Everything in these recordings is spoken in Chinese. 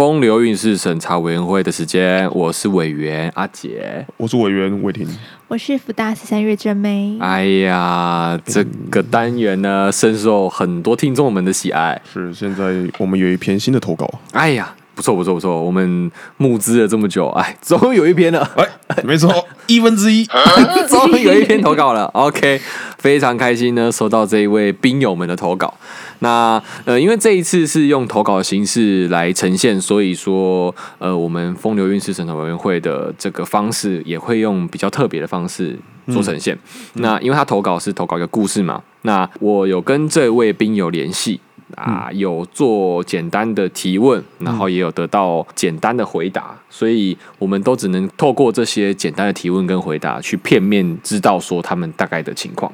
风流韵事审查委员会的时间，我是委员阿杰，我是委员魏婷，我是福大十三月正妹。哎呀，这个单元呢，深受很多听众们的喜爱。是，现在我们有一篇新的投稿。哎呀。不错不错不错，我们募资了这么久，哎，终于有一篇了，哎，没错，一分之一，终于有一篇投稿了，OK，非常开心呢，收到这一位兵友们的投稿。那呃，因为这一次是用投稿的形式来呈现，所以说呃，我们风流韵事审查委员会的这个方式也会用比较特别的方式做呈现。嗯、那因为他投稿是投稿一个故事嘛，那我有跟这位兵友联系。啊，有做简单的提问，然后也有得到简单的回答，所以我们都只能透过这些简单的提问跟回答，去片面知道说他们大概的情况，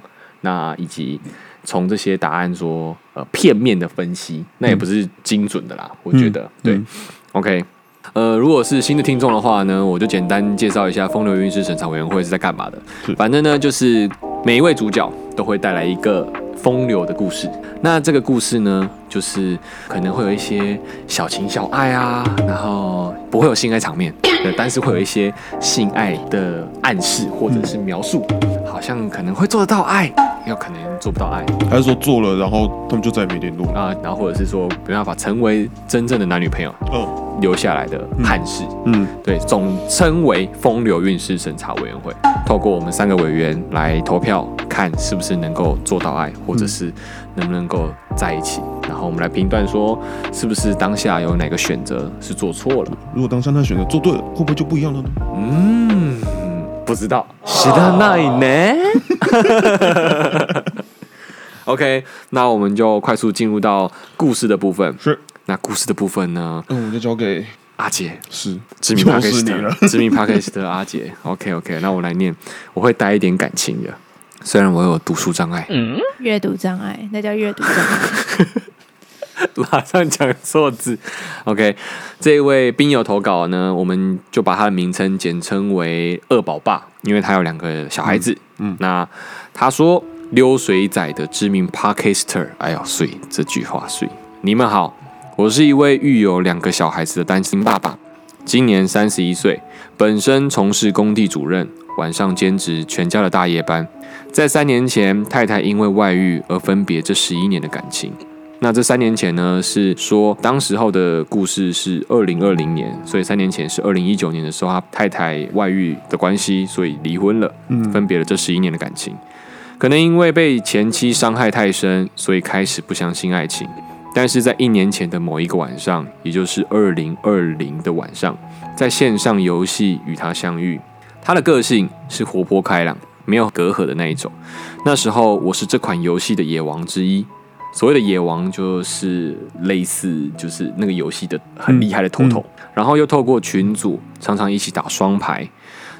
那以及从这些答案说呃片面的分析，那也不是精准的啦，我觉得对。OK，呃，如果是新的听众的话呢，我就简单介绍一下风流韵事审查委员会是在干嘛的。反正呢，就是每一位主角都会带来一个。风流的故事，那这个故事呢，就是可能会有一些小情小爱啊，然后不会有性爱场面，对，但是会有一些性爱的暗示或者是描述，好像可能会做得到爱，又可能做不到爱，还是说做了，然后他们就再也没联络啊，然后或者是说没办法成为真正的男女朋友，嗯。留下来的憾事，嗯，对，总称为风流韵事审查委员会，透过我们三个委员来投票，看是不是能够做到爱，或者是能不能够在一起，然后我们来评断说，是不是当下有哪个选择是做错了。如果当下那选择做对了，会不会就不一样了呢？嗯，不知道。知道那呢？OK，那我们就快速进入到故事的部分。是。那故事的部分呢？嗯，我就交给阿杰，是知名 Podcast 知名 Podcast 的阿杰。OK OK，那我来念，我会带一点感情的，虽然我有读书障碍，嗯，阅读障碍，那叫阅读障碍。马上讲错字。OK，这一位兵友投稿呢，我们就把他的名称简称为二宝爸，因为他有两个小孩子。嗯，嗯那他说溜水仔的知名 Podcaster，哎呦，水这句话水，你们好。我是一位育有两个小孩子的单亲爸爸，今年三十一岁，本身从事工地主任，晚上兼职全家的大夜班。在三年前，太太因为外遇而分别，这十一年的感情。那这三年前呢，是说当时候的故事是二零二零年，所以三年前是二零一九年的时候，他太太外遇的关系，所以离婚了，嗯分别了这十一年的感情。可能因为被前妻伤害太深，所以开始不相信爱情。但是在一年前的某一个晚上，也就是二零二零的晚上，在线上游戏与他相遇。他的个性是活泼开朗、没有隔阂的那一种。那时候我是这款游戏的野王之一。所谓的野王，就是类似就是那个游戏的很厉害的头头。嗯嗯、然后又透过群组常常一起打双排，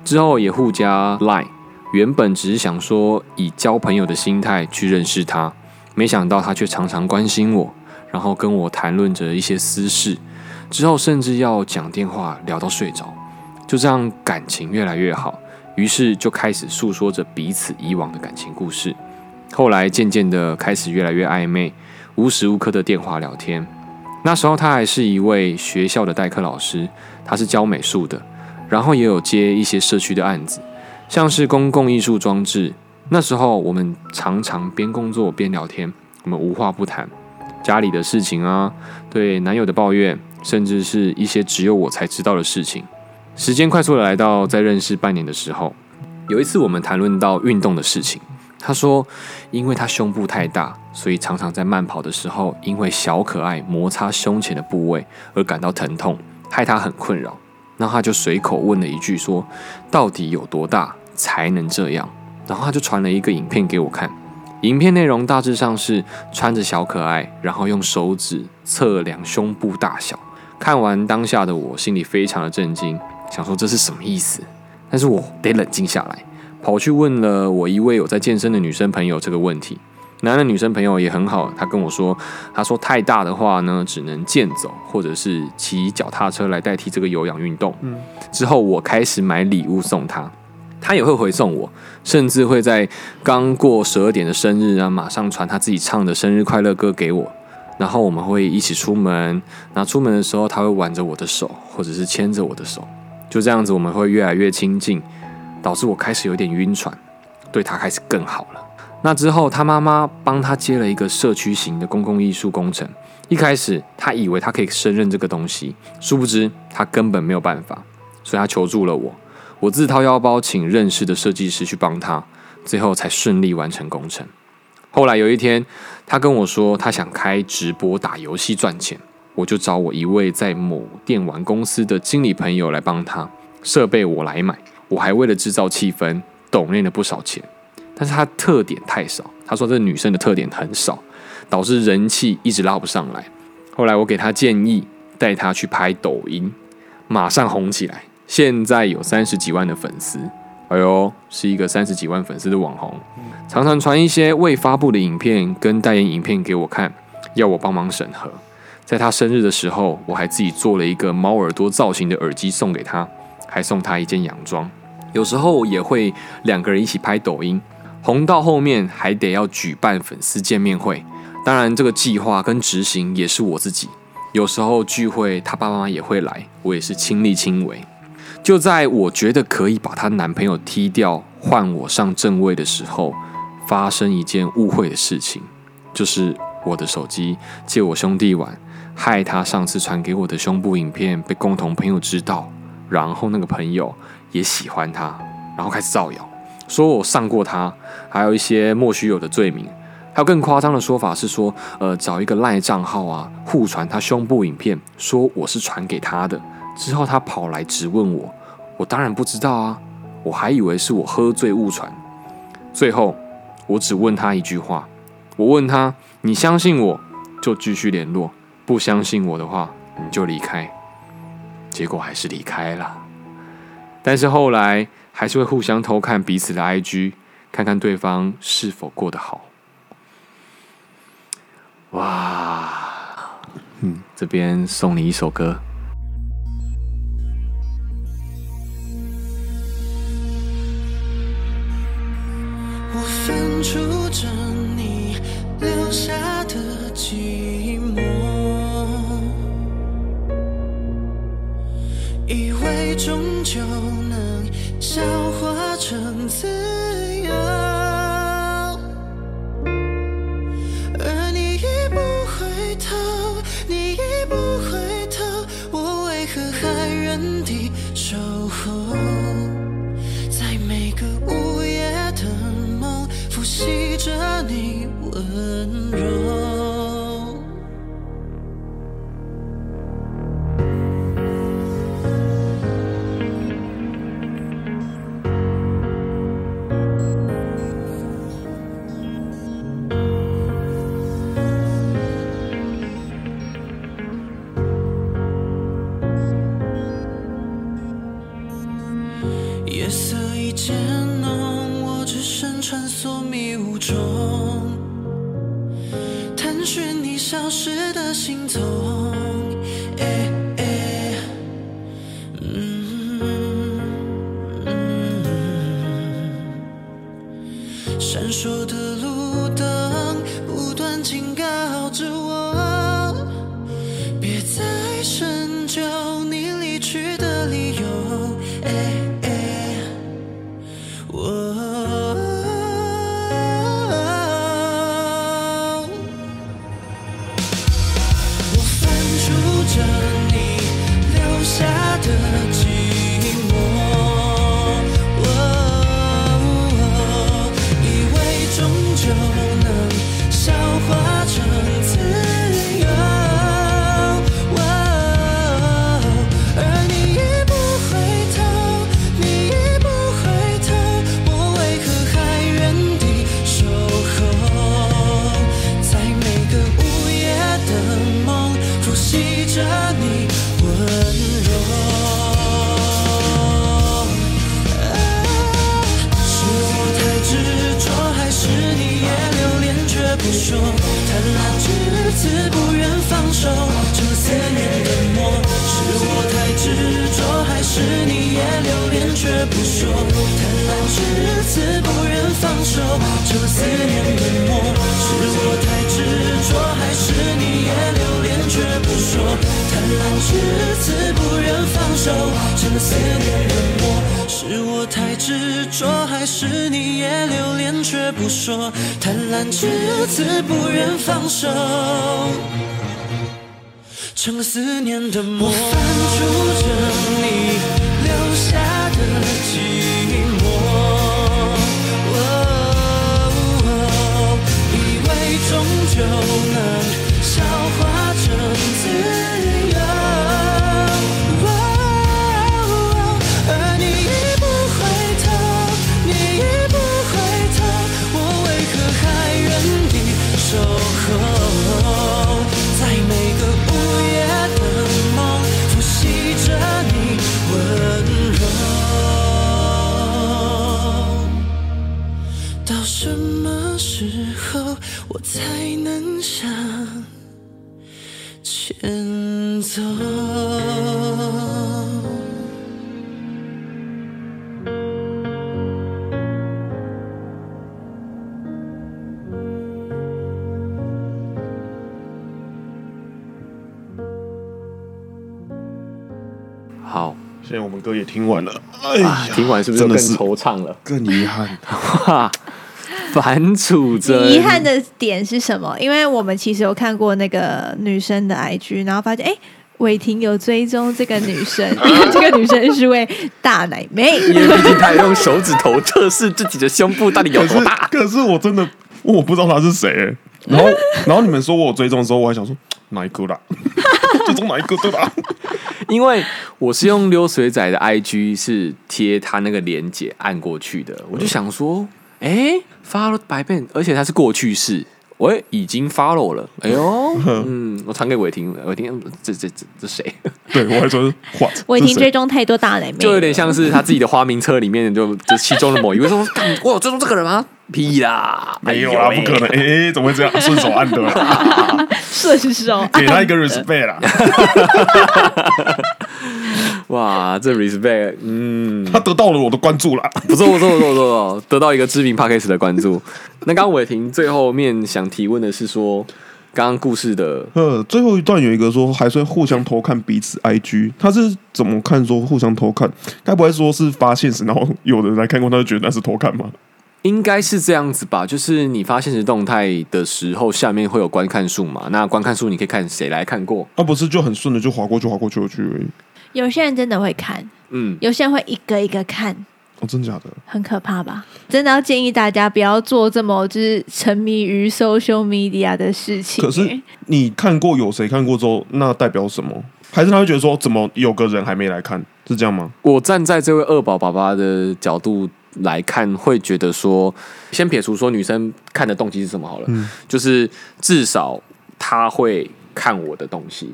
之后也互加 Line。原本只是想说以交朋友的心态去认识他，没想到他却常常关心我。然后跟我谈论着一些私事，之后甚至要讲电话聊到睡着，就这样感情越来越好，于是就开始诉说着彼此以往的感情故事。后来渐渐的开始越来越暧昧，无时无刻的电话聊天。那时候他还是一位学校的代课老师，他是教美术的，然后也有接一些社区的案子，像是公共艺术装置。那时候我们常常边工作边聊天，我们无话不谈。家里的事情啊，对男友的抱怨，甚至是一些只有我才知道的事情。时间快速的来到在认识半年的时候，有一次我们谈论到运动的事情，他说，因为他胸部太大，所以常常在慢跑的时候，因为小可爱摩擦胸前的部位而感到疼痛，害他很困扰。然后他就随口问了一句，说到底有多大才能这样？然后他就传了一个影片给我看。影片内容大致上是穿着小可爱，然后用手指测量胸部大小。看完当下的我心里非常的震惊，想说这是什么意思？但是我得冷静下来，跑去问了我一位有在健身的女生朋友这个问题。男的女生朋友也很好，他跟我说，他说太大的话呢，只能健走或者是骑脚踏车来代替这个有氧运动。嗯，之后我开始买礼物送他。他也会回送我，甚至会在刚过十二点的生日啊，马上传他自己唱的生日快乐歌给我。然后我们会一起出门。那出门的时候，他会挽着我的手，或者是牵着我的手，就这样子，我们会越来越亲近，导致我开始有点晕船，对他开始更好了。那之后，他妈妈帮他接了一个社区型的公共艺术工程。一开始，他以为他可以胜任这个东西，殊不知他根本没有办法，所以他求助了我。我自掏腰包请认识的设计师去帮他，最后才顺利完成工程。后来有一天，他跟我说他想开直播打游戏赚钱，我就找我一位在某电玩公司的经理朋友来帮他，设备我来买，我还为了制造气氛，抖内了不少钱。但是他特点太少，他说这女生的特点很少，导致人气一直拉不上来。后来我给他建议，带他去拍抖音，马上红起来，现在有三十几万的粉丝。哎呦，是一个三十几万粉丝的网红，常常传一些未发布的影片跟代言影片给我看，要我帮忙审核。在他生日的时候，我还自己做了一个猫耳朵造型的耳机送给他，还送他一件洋装。有时候也会两个人一起拍抖音。红到后面还得要举办粉丝见面会，当然这个计划跟执行也是我自己。有时候聚会，她爸妈也会来，我也是亲力亲为。就在我觉得可以把她男朋友踢掉，换我上正位的时候，发生一件误会的事情，就是我的手机借我兄弟玩，害他上次传给我的胸部影片被共同朋友知道，然后那个朋友也喜欢他，然后开始造谣。说我上过他，还有一些莫须有的罪名，还有更夸张的说法是说，呃，找一个赖账号啊，互传他胸部影片，说我是传给他的。之后他跑来质问我，我当然不知道啊，我还以为是我喝醉误传。最后我只问他一句话，我问他，你相信我就继续联络，不相信我的话你就离开。结果还是离开了，但是后来。还是会互相偷看彼此的 IG，看看对方是否过得好。哇，嗯，这边送你一首歌。我翻出着你留下终究能。消化成自贪婪至此不愿放手，成了思念的魔。歌也听完了，哎呀，，啊听完是不是更真的是惆怅了？更遗憾？哈，反楚真，遗憾的点是什么？因为我们其实有看过那个女生的 IG，然后发现哎，伟霆有追踪这个女生，因 为这个女生是位大奶妹。因为毕竟他用手指头测试自己的胸部到底有可是多大。可是我真的我不知道她是谁、欸，然后然后你们说我有追踪的时候，我还想说哪一个啦？追踪哪一个对吧？因为我是用流水仔的 IG 是贴他那个连接按过去的，我就想说，哎，follow by Ben，而且它是过去式，我已经 follow 了，哎呦，嗯，我传给伟霆，伟霆，这这这这谁？对我还说？伟霆追踪太多大奶妹，就有点像是他自己的花名册里面就就其中的某一位说，干我有追踪这个人吗？屁啦，没有啦，哎呦不可能！哎、哎怎么会这样？顺手按的啦，顺手给他一个 respect 啦。哇，这 respect，嗯，他得到了我的关注了。不错不错不错不错，得到一个知名 podcast 的关注。那刚刚伟霆最后面想提问的是说，刚刚故事的呃，最后一段有一个说还是互相偷看彼此 IG，他是怎么看说互相偷看？该不会说是发现时，然后有人来看过，他就觉得那是偷看吗？应该是这样子吧，就是你发现实动态的时候，下面会有观看数嘛？那观看数你可以看谁来看过，啊，不是就很顺的就划过去，划过去，过去而已。有些人真的会看，嗯，有些人会一个一个看，哦，真假的？很可怕吧？真的要建议大家不要做这么就是沉迷于 social media 的事情。可是你看过有谁看过之后，那代表什么？还是他会觉得说，怎么有个人还没来看？是这样吗？我站在这位二宝爸爸的角度来看，会觉得说，先撇除说女生看的动机是什么好了，嗯就是至少他会看我的东西。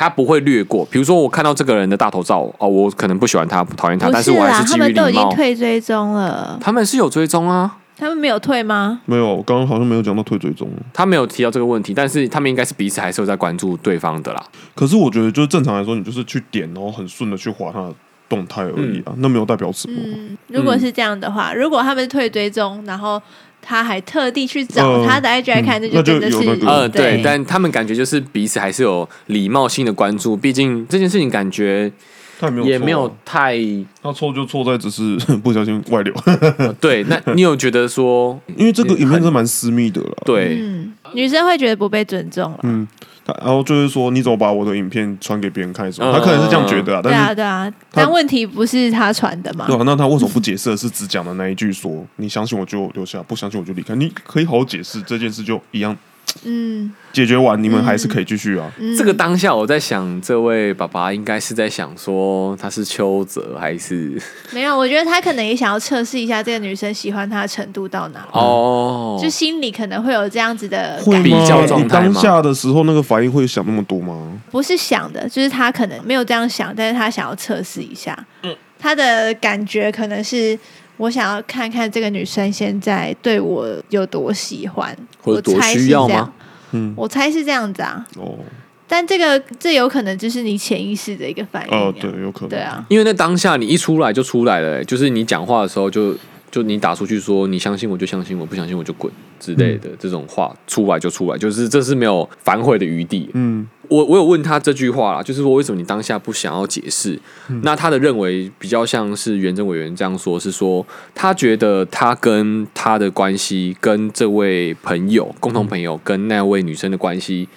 他不会略过，比如说我看到这个人的大头照，哦，我可能不喜欢他，不讨厌他，但是我还啦，是基于他们都已。经退追踪了，他们是有追踪啊，他们没有退吗？没有，刚刚好像没有讲到退追踪。他没有提到这个问题，但是他们应该是彼此还是有在关注对方的啦。可是我觉得，就是正常来说，你就是去点，然后很顺的去划他的动态而已啊，那没有代表什么。嗯，如果是这样的话，如果他们是退追踪，然后他还特地去找呃他的 IG 来看，嗯那就真的是那就有那个呃，对，但他们感觉就是彼此还是有礼貌性的关注，毕竟这件事情感觉他也没有、也没有，太那错就错在只是 不小心外流，呃对。那 你有觉得说，因为这个影片是蛮私密的了。对，嗯，女生会觉得不被尊重了。嗯，他然后就是说，你怎么把我的影片传给别人看什他可能是这样觉得啊，对啊，对啊，但问题不是他传的嘛？对啊，那他为什么不解释？是只讲的那一句说，你相信我就留下，不相信我就离开。你可以好好解释这件事，就一样嗯，解决完，你们还是可以继续啊。嗯。这个当下我在想，这位爸爸应该是在想说他是邱泽还是？没有，我觉得他可能也想要测试一下这个女生喜欢他的程度到哪，哦，就心里可能会有这样子的会感比较觉，状态你当下的时候那个反应会想那么多吗？不是想的，就是他可能没有这样想，但是他想要测试一下，嗯。他的感觉可能是我想要看看这个女生现在对我有多喜欢，或者多需要吗？嗯，我猜是这样子啊，哦，但这个这有可能就是你潜意识的一个反应、啊。哦，对，有可能。对啊，因为在当下你一出来就出来了、欸就是你讲话的时候就就你打出去说你相信我就相信我，不相信我就滚。之类的这种话出来就出来，就是这是没有反悔的余地。嗯，我我有问他这句话啦，就是说为什么你当下不想要解释？嗯、那他的认为比较像是袁政委员这样说，是说他觉得他跟他的关系，跟这位朋友共同朋友跟那位女生的关系。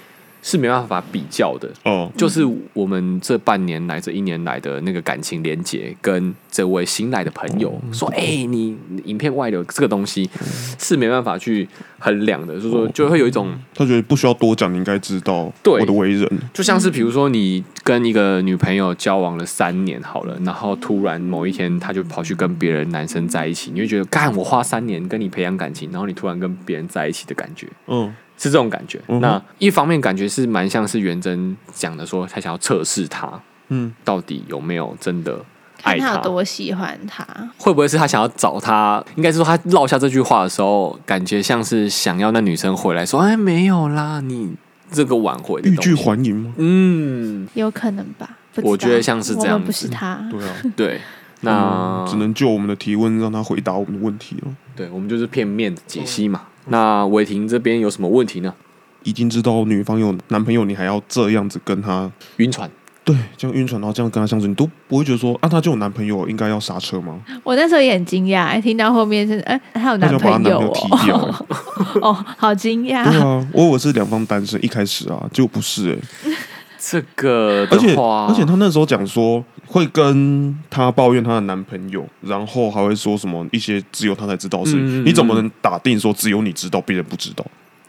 是没办法比较的。哦，就是我们这半年来、这一年来的那个感情连接，跟这位新来的朋友说：“哎、欸，你影片外流这个东西是没办法去衡量的，就是说就会有一种他觉得不需要多讲，你应该知道对。我的为人，就像是比如说你跟一个女朋友交往了三年好了，然后突然某一天他就跑去跟别人男生在一起，你会觉得干我花三年跟你培养感情，然后你突然跟别人在一起的感觉，嗯。”是这种感觉。嗯、那一方面感觉是蛮像是元真讲的，说他想要测试他，嗯，到底有没有真的爱他，他有多喜欢他？会不会是他想要找他？应该是说他落下这句话的时候，感觉像是想要那女生回来说：“哎，没有啦，你这个挽回欲拒还迎吗？”嗯，有可能吧。我觉得像是这样子，不是他。对啊，对，那、嗯、只能就我们的提问让他回答我们的问题了。对，我们就是片面的解析嘛。那伟霆这边有什么问题呢？已经知道女方有男朋友，你还要这样子跟他晕船？对，这样晕船，然后这样跟他相处，你都不会觉得说啊，他就有男朋友，应该要刹车吗？我那时候也很惊讶，听到后面是哎，他有男朋友，男朋友踢掉 哦，好惊讶。对啊，我以为是两方单身，一开始啊，结果不是哎、欸。这个而且而且她那时候讲说会跟她抱怨她的男朋友，然后还会说什么一些只有她才知道的事你怎么能打定说只有你知道，别人不知道？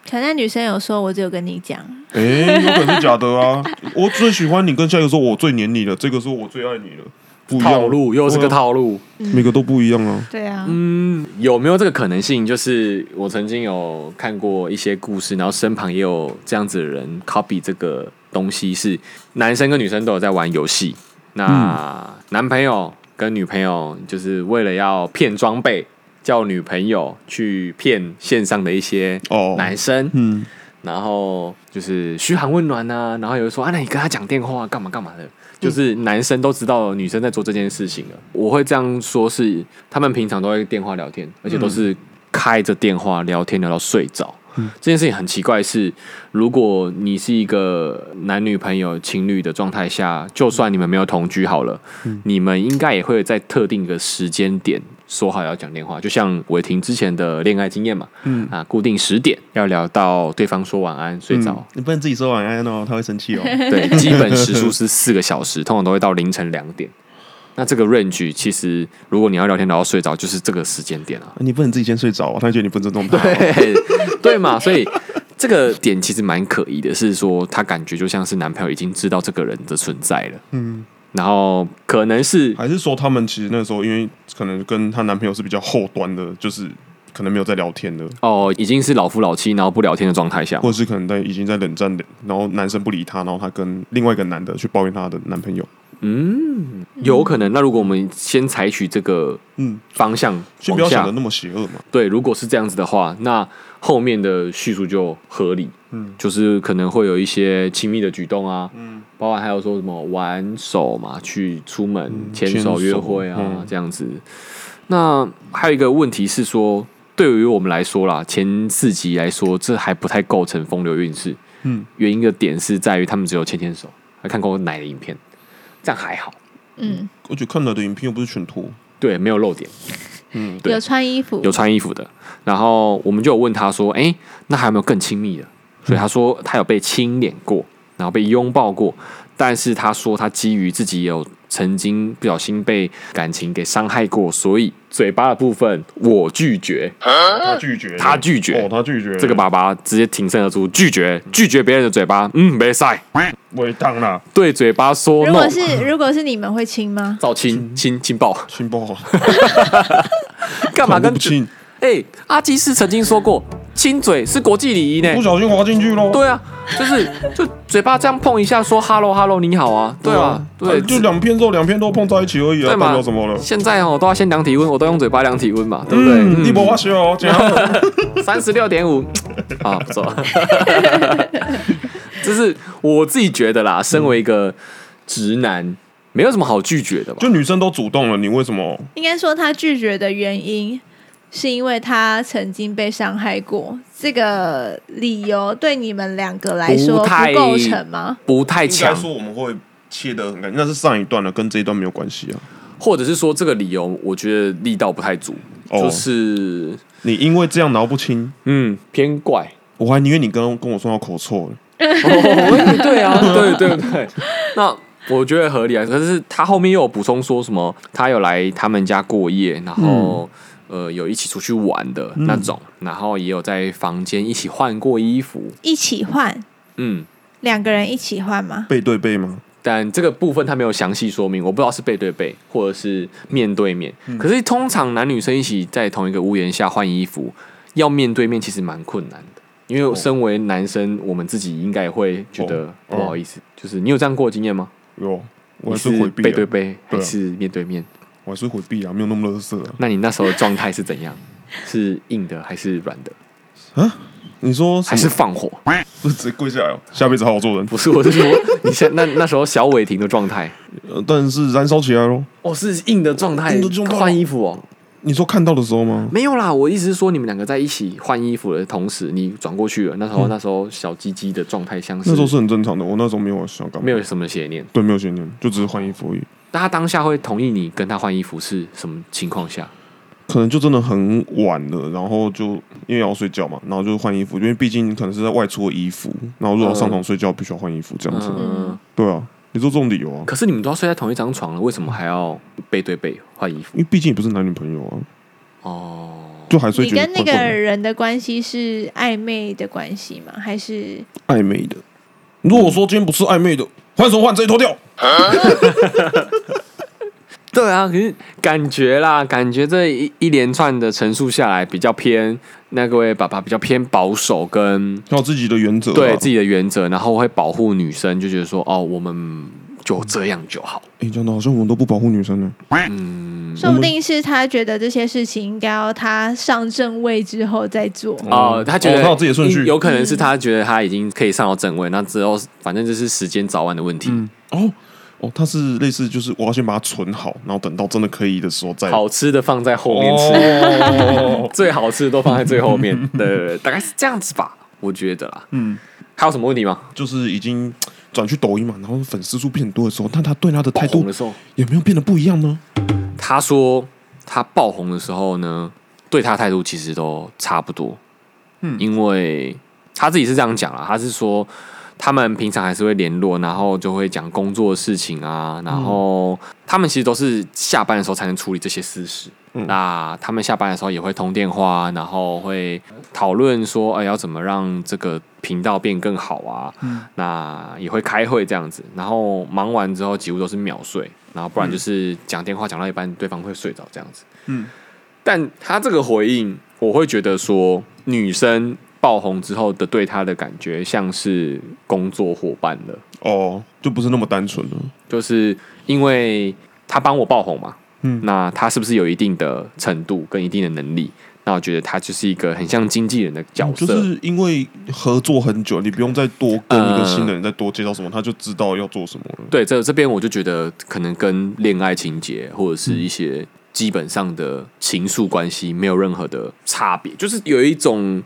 可能女生有说，我只有跟你讲。哎，有可能是假的啊！我最喜欢你，跟下一个说我最黏你了，这个说我最爱你了，不一样，套路又是个套路，啊、每个都不一样啊。对啊，嗯，有没有这个可能性？就是我曾经有看过一些故事，然后身旁也有这样子的人 copy 这个。东西是男生跟女生都有在玩游戏，那男朋友跟女朋友就是为了要骗装备，叫女朋友去骗线上的一些男生，嗯，然后就是嘘寒问暖啊，然后有人说啊，那你跟他讲电话干嘛干嘛的，就是男生都知道女生在做这件事情了。我会这样说，是他们平常都会电话聊天，而且都是开着电话聊天聊到睡着。嗯、这件事情很奇怪是，是如果你是一个男女朋友情侣的状态下，就算你们没有同居好了，嗯、你们应该也会在特定的时间点说好要讲电话，就像伟霆之前的恋爱经验嘛，嗯。啊，固定十点要聊到对方说晚安睡着、嗯，你不能自己说晚安哦，他会生气哦。对，基本时数是四个小时，通常都会到凌晨两点。那这个 range 其实，如果你要聊天聊到睡着，就是这个时间点啊。你不能自己先睡着啊，他觉得你不尊重他。对 对嘛，所以这个点其实蛮可疑的，是说他感觉就像是男朋友已经知道这个人的存在了。嗯，然后可能是还是说他们其实那时候因为可能跟她男朋友是比较后端的，就是可能没有在聊天的。哦，已经是老夫老妻，然后不聊天的状态下，或者是可能在已经在冷战的，然后男生不理她，然后她跟另外一个男的去抱怨她的男朋友。嗯，有可能。那如果我们先采取这个嗯方向，先不要想的那么邪恶嘛。对，如果是这样子的话，那后面的叙述就合理。嗯，就是可能会有一些亲密的举动啊，嗯，包括还有说什么玩手嘛，去出门牵手约会啊这样子。那还有一个问题是说，对于我们来说啦，前四集来说，这还不太构成风流韵事。嗯，原因的点是在于他们只有牵牵手，还看过奶的影片。这样还好，嗯，而且看来的影片又不是全脱，对，没有露点，嗯，对，有穿衣服，有穿衣服的。然后我们就有问他说：“哎，那还有没有更亲密的？”所以他说他有被亲脸过，然后被拥抱过，但是他说他基于自己有。曾经不小心被感情给伤害过，所以嘴巴的部分我拒绝。他拒绝，他拒绝，哦，他拒绝。这个爸爸直接挺身而出，拒绝，拒绝别人的嘴巴。嗯，没赛，我当了。对嘴巴说，如果是如果是你们会亲吗？照亲亲亲抱亲抱。干嘛跟亲？哎，阿基斯曾经说过。亲嘴是国际礼仪呢，不小心滑进去喽。对啊，就是就嘴巴这样碰一下，说 “hello hello 你好啊”，对啊，对，就两片肉，两片肉碰在一起而已啊，代表什么了？现在哦都要先量体温，我都用嘴巴量体温嘛，对不对？你不花学哦，三十六点五，啊，不错。这是我自己觉得啦，身为一个直男，没有什么好拒绝的吧？就女生都主动了，你为什么？应该说她拒绝的原因。是因为他曾经被伤害过，这个理由对你们两个来说不构成吗？不太强，说我们会切得很干净，那是上一段了，跟这一段没有关系啊。或者是说这个理由，我觉得力道不太足，哦就是你因为这样挠不清，嗯偏怪。我还宁愿你跟跟我说到口臭了。哦，对啊，对对对，那我觉得合理啊。可是他后面又有补充说什么，他有来他们家过夜，然后、呃有一起出去玩的那种，然后也有在房间一起换过衣服，一起换，嗯。两个人一起换吗？背对背吗？但这个部分他没有详细说明，我不知道是背对背或者是面对面。可是通常男女生一起在同一个屋檐下换衣服，要面对面其实蛮困难的。因为身为男生，我们自己应该也会觉得不好意思。就是你有这样过的经验吗？有，我是。背对背还是面对面？我还是回避啊，没有那么乐色啊。那你那时候的状态是怎样？是硬的还是软的？啊？你说还是放火？不是直接跪下来哦？下辈子好好做人。不是，我是说你现那那时候小伟霆的状态，呃，但是燃烧起来咯。哦，是硬的状态硬的状态换衣服哦。你说看到的时候吗？没有啦，我意思是说，你们两个在一起换衣服的同时，你转过去了，那时候、嗯那时候小鸡鸡的状态像是那时候是很正常的，我那时候没有想干嘛，没有什么邪念。对，没有邪念，就只是换衣服而已。那他当下会同意你跟他换衣服是什么情况下？可能就真的很晚了，然后就因为要睡觉嘛，然后就换衣服，因为毕竟可能是在外出的衣服，然后如果要上床睡觉，必须要换衣服这样子。嗯，对啊，你说这种理由啊？可是你们都要睡在同一张床了，为什么还要背对背换衣服？因为毕竟也不是男女朋友啊，哦，就还是你跟那个人的关系是暧昧的关系吗？还是暧昧的。如果说今天不是暧昧的，换什么换？直接脱掉。对啊，可是感觉啦，感觉这一一连串的陈述下来，比较偏那各位爸爸比较偏保守跟要有自己的原则啊，对自己的原则，然后会保护女生，就觉得说哦，我们就这样就好。哎，讲的好像我们都不保护女生呢。嗯，说不定是他觉得这些事情应该要他上正位之后再做。哦，他觉得哦他有自己的顺序有可能是他觉得他已经可以上到正位，那之后反正就是时间早晚的问题。嗯，哦哦，他是类似就是我要先把它存好，然后等到真的可以的时候再好吃的放在后面吃，哦 最好吃的都放在最后面。对对对，大概是这样子吧，我觉得啦。嗯，还有什么问题吗？就是已经转去抖音嘛，然后粉丝数变多的时候，但他对他的态度的时候，有没有变得不一样呢？他说他爆红的时候呢，对他态度其实都差不多。嗯，因为他自己是这样讲啦，他是说他们平常还是会联络，然后就会讲工作的事情啊，然后他们其实都是下班的时候才能处理这些私事。嗯那他们下班的时候也会通电话，然后会讨论说，哎，要怎么让这个频道变更好啊？那也会开会这样子，然后忙完之后几乎都是秒睡，然后不然就是讲电话讲到一半，对方会睡着这样子。嗯，但他这个回应，我会觉得说，女生爆红之后的对他的感觉像是工作伙伴了，哦，就不是那么单纯了。就是因为他帮我爆红嘛。嗯那他是不是有一定的程度跟一定的能力？那我觉得他就是一个很像经纪人的角色，就是因为合作很久，你不用再多跟一个新人再多介绍什么，他就知道要做什么了。对，这这边我就觉得可能跟恋爱情节或者是一些基本上的情愫关系没有任何的差别，就是有一种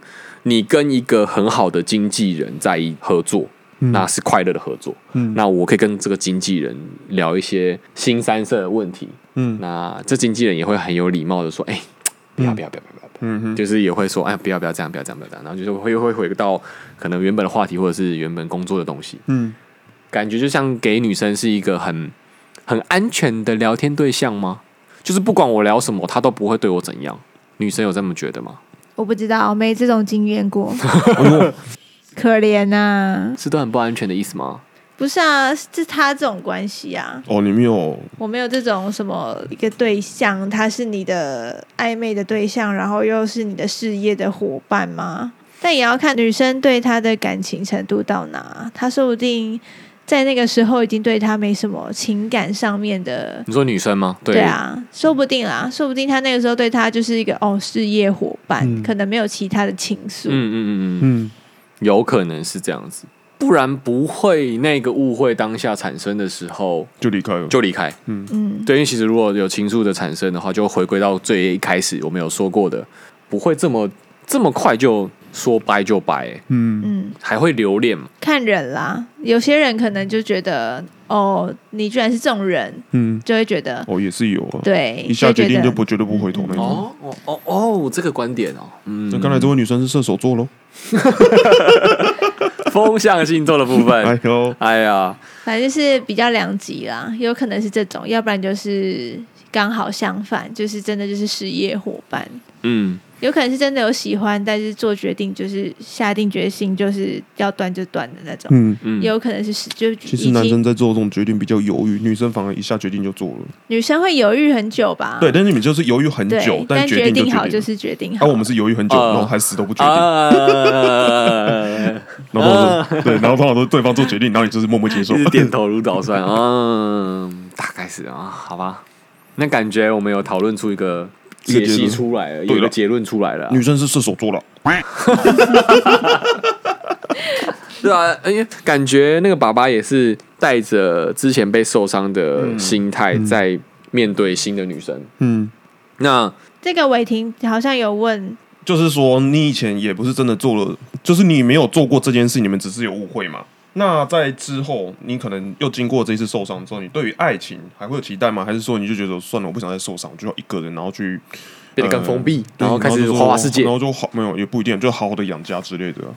你跟一个很好的经纪人在一合作。那是快乐的合作，嗯。那我可以跟这个经纪人聊一些新三色的问题，嗯。那这经纪人也会很有礼貌的说，哎、不要不要不要不要不要，嗯哼，就是也会说，哎，不要不要这样，不要这样，不要这样，然后就是会会回到可能原本的话题或者是原本工作的东西，嗯，感觉就像给女生是一个很很安全的聊天对象吗？就是不管我聊什么，她都不会对我怎样。女生有这么觉得吗？我不知道，没这种经验过，哦 可怜呐、是都很不安全的意思吗？不是啊，是他这种关系啊，哦，你没有我没有这种什么一个对象，他是你的暧昧的对象，然后又是你的事业的伙伴吗？但也要看女生对他的感情程度到哪，他说不定在那个时候已经对他没什么情感上面的。你说女生吗？对对啊，说不定啊，说不定他那个时候对他就是一个哦事业伙伴，嗯可能没有其他的情愫。嗯嗯嗯嗯，嗯，有可能是这样子。不然不会那个误会当下产生的时候就离开了。就离开。嗯，对，因为其实如果有情愫的产生的话，就回归到最一开始我们有说过的，不会这么这么快就说掰就掰、欸，嗯，嗯，还会留恋嘛。看人啦，有些人可能就觉得，哦，你居然是这种人，嗯，就会觉得，哦，也是有啊。对，一下决定就不绝对不回头那种。哦哦哦哦，这个观点哦，嗯，那刚才这位女生是射手座喽？风象星座的部分，哎呦，哎呀，反正就是比较两极啦，有可能是这种，要不然就是刚好相反，就是真的就是事业伙伴，嗯，有可能是真的有喜欢，但是做决定就是下定决心就是要断就断的那种，嗯，嗯也有可能是是就其实男生在做这种决定比较犹豫，女生反而一下决定就做了。女生会犹豫很久吧？对，但是你们就是犹豫很久，但决定好就。是决定好。啊，我们是犹豫很久，啊然后还死都不决定，啊，然后对，然后通常都是对方做决定，然后你就是默默接受一。点头如捣蒜，嗯，大概是啊，好吧，那感觉我们有讨论出一个解析出来了，有一个结论出来了。啊，女生是射手座了，对啊，因为感觉那个爸爸也是带着之前被受伤的心态在面对新的女生。嗯，那这个伟霆好像有问，就是说你以前也不是真的做了，就是你没有做过这件事，你们只是有误会嘛。那在之后，你可能又经过这一次受伤之后，你对于爱情还会有期待吗？还是说你就觉得算了，我不想再受伤，我就要一个人，然后去变得更封闭，呃然后开始花花世界然。后就好没有也不一定，就好好的养家之类的啊。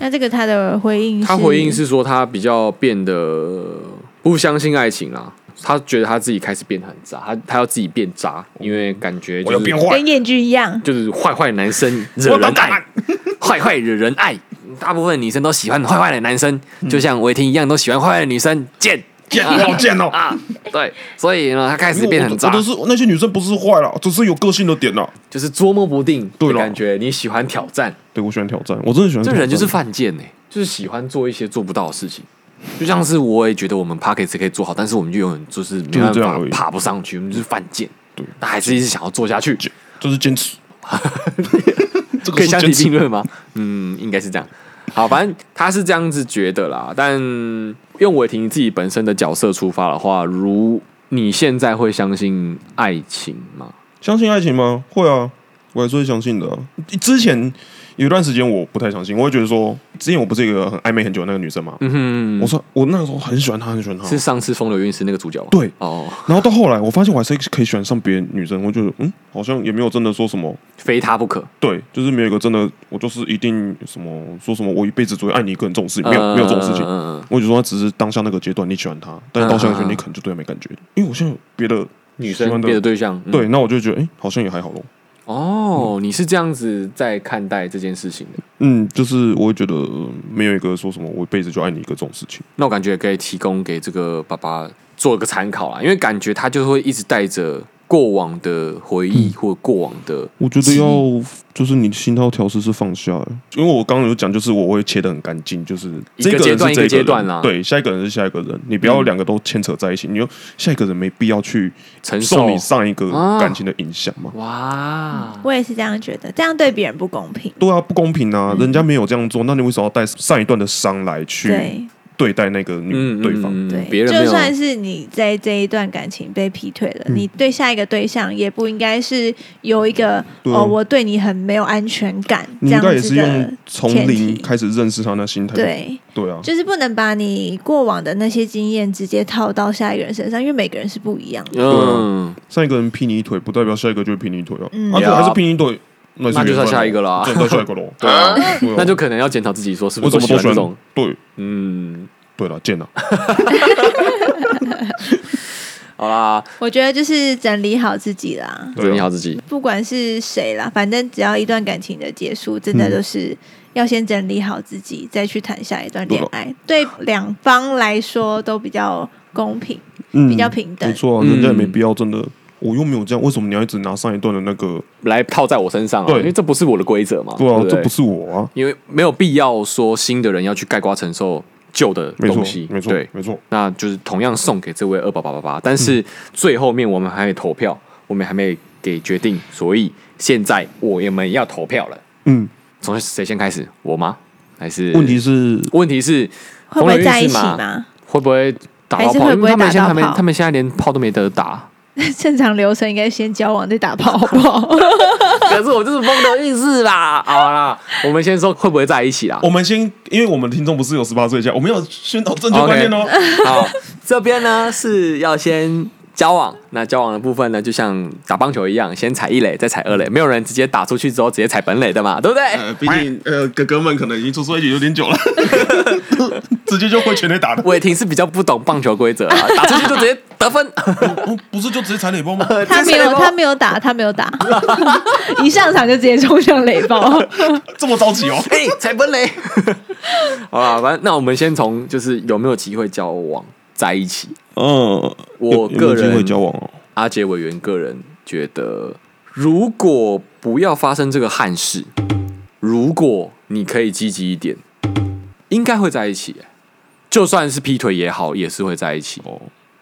那这个他的回应是，他回应是说，他比较变得不相信爱情啦。他觉得他自己开始变得很渣，他他要自己变渣，因为感觉就是我要变坏跟，燕君一样，就是坏坏男生惹人爱，坏坏惹人爱。大部分女生都喜欢坏坏的男生，就像伟霆一样，都喜欢坏坏的女生。贱贱你好贱哦！啊！对，所以呢，他开始变得很渣我，都是那些女生不是坏了，只是有个性的点了。就是捉摸不定的感觉。你喜欢挑战，对我喜欢挑战，我真的喜欢。这人就是犯贱呢、就是喜欢做一些做不到的事情。就像是我也觉得我们 p a c k e t 可以做好，但是我们就永远就是没办法爬不上去，我们就是犯贱。对但还是一直想要做下去，就是坚持。这个可以相提并论吗？嗯，应该是这样。好，反正他是这样子觉得啦。但用伟霆自己本身的角色出发的话，如你现在会相信爱情吗？相信爱情吗？会啊，我还是会相信的、之前有一段时间我不太相信，我会觉得说，之前我不是一个很暧昧很久的那个女生嘛，嗯哼，我说我那个时候很喜欢她，很喜欢她。是上次风流韵事那个主角吗？对，哦，然后到后来我发现我还是可以喜欢上别的女生，我觉得嗯，好像也没有真的说什么，非她不可。对，就是没有一个真的，我就是一定什么说什么我一辈子只会爱你一个人这种事情，没有没有这种事情。嗯我就说他只是当下那个阶段你喜欢她，但是到下一个阶段你可能就对她没感觉，因为我现在有别的女生别的对象，嗯对，那我就觉得哎、欸好像也还好咯。哦，你是这样子在看待这件事情的。嗯，就是我会觉得呃没有一个说什么我一辈子就爱你一个这种事情。那我感觉可以提供给这个爸爸做一个参考啦，因为感觉他就会一直带着过往的回忆或过往的，我觉得要就是你心态调试是放下的，因为我刚刚有讲，就是我会切的很干净，就是一个这个人阶段一个是这个阶段啦。人对，下一个人是下一个人，你不要嗯两个都牵扯在一起，你又下一个人没必要去承受受。你上一个啊感情的影响嘛。哇，我也是这样觉得，这样对别人不公平。对啊，不公平啊！嗯。人家没有这样做，那你为什么要带上一段的伤来去对对待那个女嗯，对方？嗯对，就算是你在这一段感情被劈腿了，嗯你对下一个对象也不应该是有一个啊哦，我对你很没有安全感这你应该也是样子的用从零。开始认识他那心态。对，对啊，就是不能把你过往的那些经验直接套到下一个人身上，因为每个人是不一样的。嗯，上一个人劈你腿，不代表下一个就会劈你腿哦。嗯啊，如果还是劈你腿，那那就算下一个了啊。对，再下一个喽。对那就可能要检讨自己，说是不我是怎么都喜欢这种，对。嗯，对了，贱了。好啦，我觉得就是整理好自己啦，整理好自己，不管是谁啦，反正只要一段感情的结束，真的都是要先整理好自己，再去谈下一段恋爱，对两方来说都比较公平，嗯比较平等。没。错人家也没必要真的，我又没有这样，为什么你要一直拿上一段的那个？来套在我身上啊，对因为这不是我的规则嘛，对啊，不这不是我啊，因为没有必要说新的人要去盖瓜承受旧的没东西错，，没错对，，没错。那就是同样送给这位二八八八八，但是最后面我们还没投票，我们还没给决定，所以现在我们要投票了。嗯，从谁先开始？我吗？还是问题是，问题是会不会在一起吗？会不会打到炮？会不会因为他们现在还没他们现在连炮都没得打。正常流程应该先交往再打炮，好不好？可是我就是风流韵事啦。好啦，我们先说会不会在一起啦。我们先，因为我们听众不是有十八岁以下，我们要宣导正确观念哦。好，这边呢是要先交往，那交往的部分呢，就像打棒球一样，先踩一垒，再踩二垒，没有人直接打出去之后直接踩本垒的嘛，对不对？呃，毕竟呃，哥哥们可能已经出社会有点久了，直接就会全垒打的。伟霆是比较不懂棒球规则啊，打出去就直接得分。不不是就直接踩垒包吗？他没有，他没有打，他没有打，一上场就直接冲向垒包。这么着急哦？哎、踩本垒。好了，反正那我们先从就是有没有机会交往在一起。嗯，我个人会交往哦。阿杰委员个人觉得，如果不要发生这个憾事，如果你可以积极一点，应该会在一起。就算是劈腿也好，也是会在一起。哦，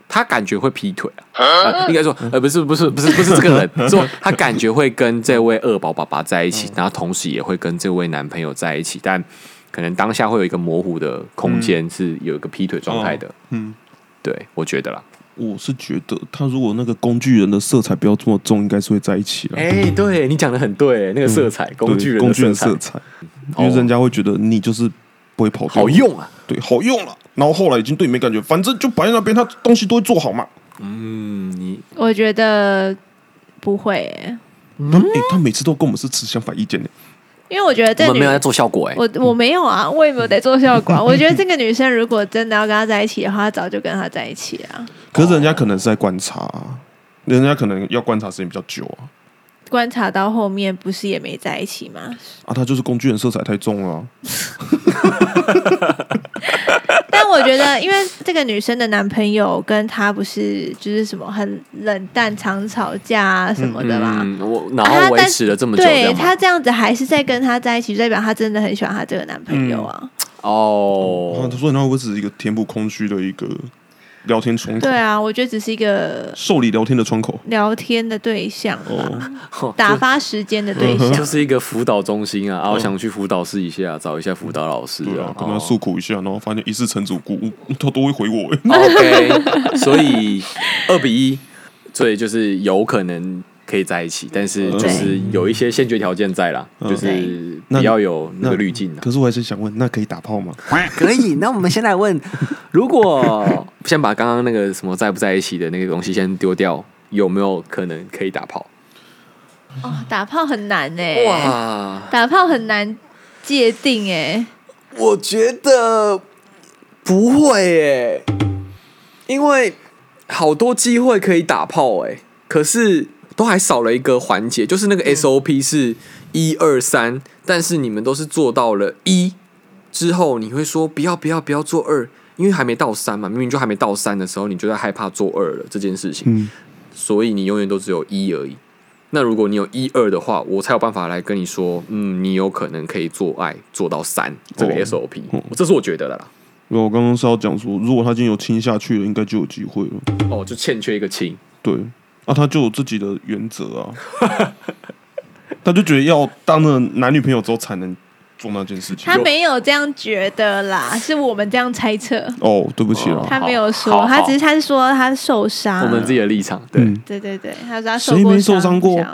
他感觉会劈腿啊，呃、应该说，呃，不是，不是，不是，不是这个人，说他感觉会跟这位二宝爸爸在一起，然后同时也会跟这位男朋友在一起，但可能当下会有一个模糊的空间，是有一个劈腿状态的。嗯，对，我觉得啦。我是觉得他如果那个工具人的色彩不要这么重，应该是会在一起了。哎、对你讲的很对，那个色彩，工具人的工具人色彩，因为人家会觉得你就是不会跑掉好，用啊。对，好用了。然后后来已经对你没感觉，反正就摆在那边，他东西都会做好嘛。嗯，你我觉得不会、欸，他哎，他每次都跟我们是持相反意见的。因为我觉得这女我们没有在做效果哎、我我没有啊，我也没有在做效果啊。我觉得这个女生如果真的要跟他在一起的话，她早就跟他在一起啊。可是人家可能是在观察、啊，人家可能要观察时间比较久啊。观察到后面不是也没在一起吗？啊，他就是工具人色彩太重了、啊。但我觉得，因为这个女生的男朋友跟她不是就是什么很冷淡、常吵架啊什么的嘛。嗯，我然后维持了这么久，啊、对这她这样子还是在跟他在一起，就代表她真的很喜欢她这个男朋友啊。哦，啊，所以那会不会只是一个填补空虚的一个聊天窗口？对啊，我觉得只是一个受理聊天的窗口。聊天的对象哦，打发时间的对象，就是一个辅导中心啊。啊，我想去辅导室一下，找一下辅导老师对啊，啊，跟他诉苦一下，然后发现一世成主顾，他都会回我。OK，所以二比一，所以就是有可能可以在一起，但是就是有一些先决条件在啦，就是不要有那个滤镜。可是我还是想问，那可以打炮吗？可以。那我们先来问，如果先把刚刚那个什么在不在一起的那个东西先丢掉，有没有可能可以打炮？哦，打炮很难呢。哇，打炮很难界定哎。我觉得不会诶，因为好多机会可以打炮诶，可是都还少了一个环节，就是那个 SOP 是一二三，但是你们都是做到了一之后，你会说不要不要不要做二，因为还没到三嘛，明明就还没到三的时候，你就在害怕做二了这件事情，嗯，所以你永远都只有一而已。那如果你有一二的话，我才有办法来跟你说，嗯，你有可能可以做爱做到三这个 SOP，、哦、这是我觉得的啦。因为我刚刚是要讲说，如果他已经有亲下去了，应该就有机会了。哦，就欠缺一个亲。对，啊，他就有自己的原则啊，他就觉得要当了男女朋友之后才能做那件事情。他没有这样觉得啦，是我们这样猜测。哦，对不起了，他没有说，他只是他是说他受伤。我们自己的立场，对，嗯对对对，他说他受过谁没受伤过？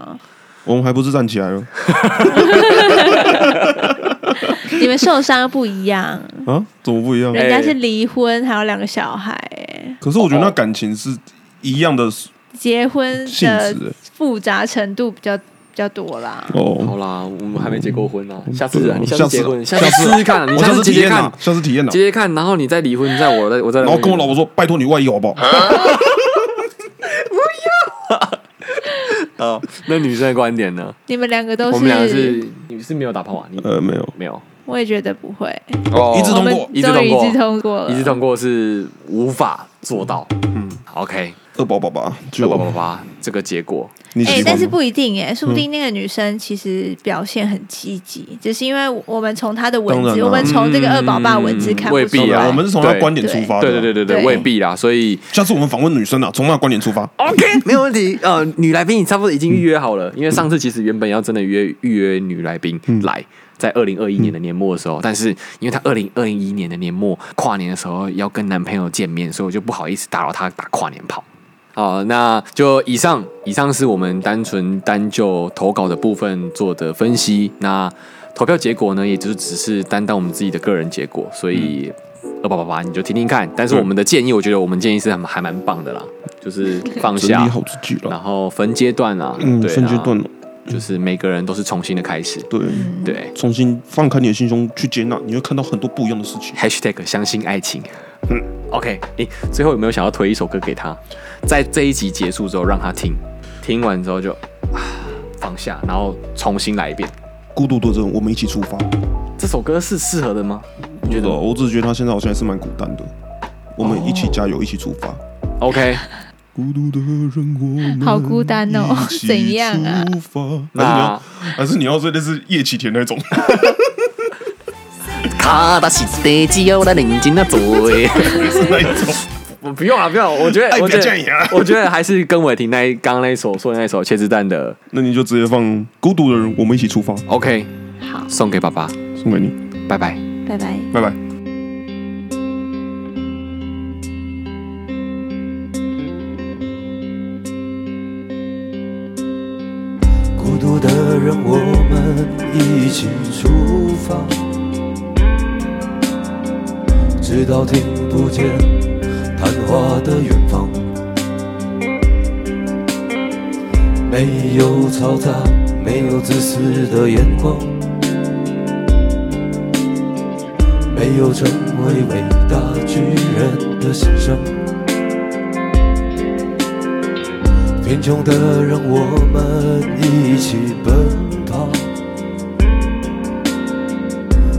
我们还不是站起来了 你们受伤不一样，啊？怎么不一样？人家是离婚，还有两个小孩，哎，可是我觉得那感情是一样的结婚的质。复杂程度比较比较多啦。哦好哦，啦，我们还没结过婚呢，下次你下次结婚，下次试试看，你下次体验啊，，下次体验啊结。结看，然后你再离婚，再我再我再，然后跟我老婆说：“拜托你外遇好不好 不要 哦，那女生的观点呢？你们两个都是我们两个是，是你是没有打炮啊？你？”呃，没有，没有？我也觉得不会。哦一致通过一致通过一致通过，一致通过是无法做到。嗯，OK，二宝爸爸就二八八八，这个结果。哎、但是不一定哎，说不定那个女生其实表现很积极，嗯、只是因为我们从她的文字，啊我们从这个二宝爸文字看。未必啊我们是从他观点出发的。对对对对对，对未必啦。所以下次我们访问女生啊，从她的观点出发。OK，没有问题。呃，女来宾你差不多已经预约好了，因为上次其实原本要真的约预约女来宾来，在二零二一年的年末的时候，但是因为她二零二一年的年末跨年的时候要跟男朋友见面，所以我就不好意思打扰她打跨年炮。好，那就以上，以上是我们单纯单就投稿的部分做的分析。那投票结果呢，也就是只是担当我们自己的个人结果，所以二八八八你就听听看。但是我们的建议，我觉得我们建议是还还蛮棒的啦，就是放下，好自己了。然后分阶段啊，嗯，分阶段了，就是每个人都是重新的开始，对，对。重新放开你的心胸去接纳，你会看到很多不一样的事情。#hashtag 相信爱情。嗯，OK，诶，最后有没有想要推一首歌给他？在这一集结束之后，让他听，听完之后就啊放下，然后重新来一遍。孤独的人，我们一起出发。这首歌是适合的吗？你觉得？我只是觉得他现在好像还是蛮孤单的。我们一起加油，一起出发。OK，孤独的人，我们好孤单哦 怎样啊出发还是你那要，还是你要说的是叶启田那种？卡达西德基有的宁静的嘴。是那一种？我不用了，不用。我觉得，哎我觉得我觉得还是跟伟霆那一刚刚那一首说的那首茄子蛋的那你就直接放《孤独的人》，我们一起出发，OK，好，送给爸爸，送给你，拜拜。拜拜。拜拜。孤独的人，我们一起出发，直到听不见谈话的远方。没有嘈杂，没有自私的眼光，没有成为伟大巨人的想象。贫穷的人，我们一起奔跑，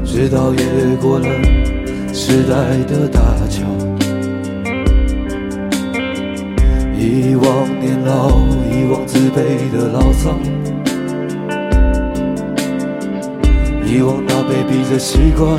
直到越过了时代的大桥，遗忘年老，遗忘自卑的牢骚，遗忘那被逼的习惯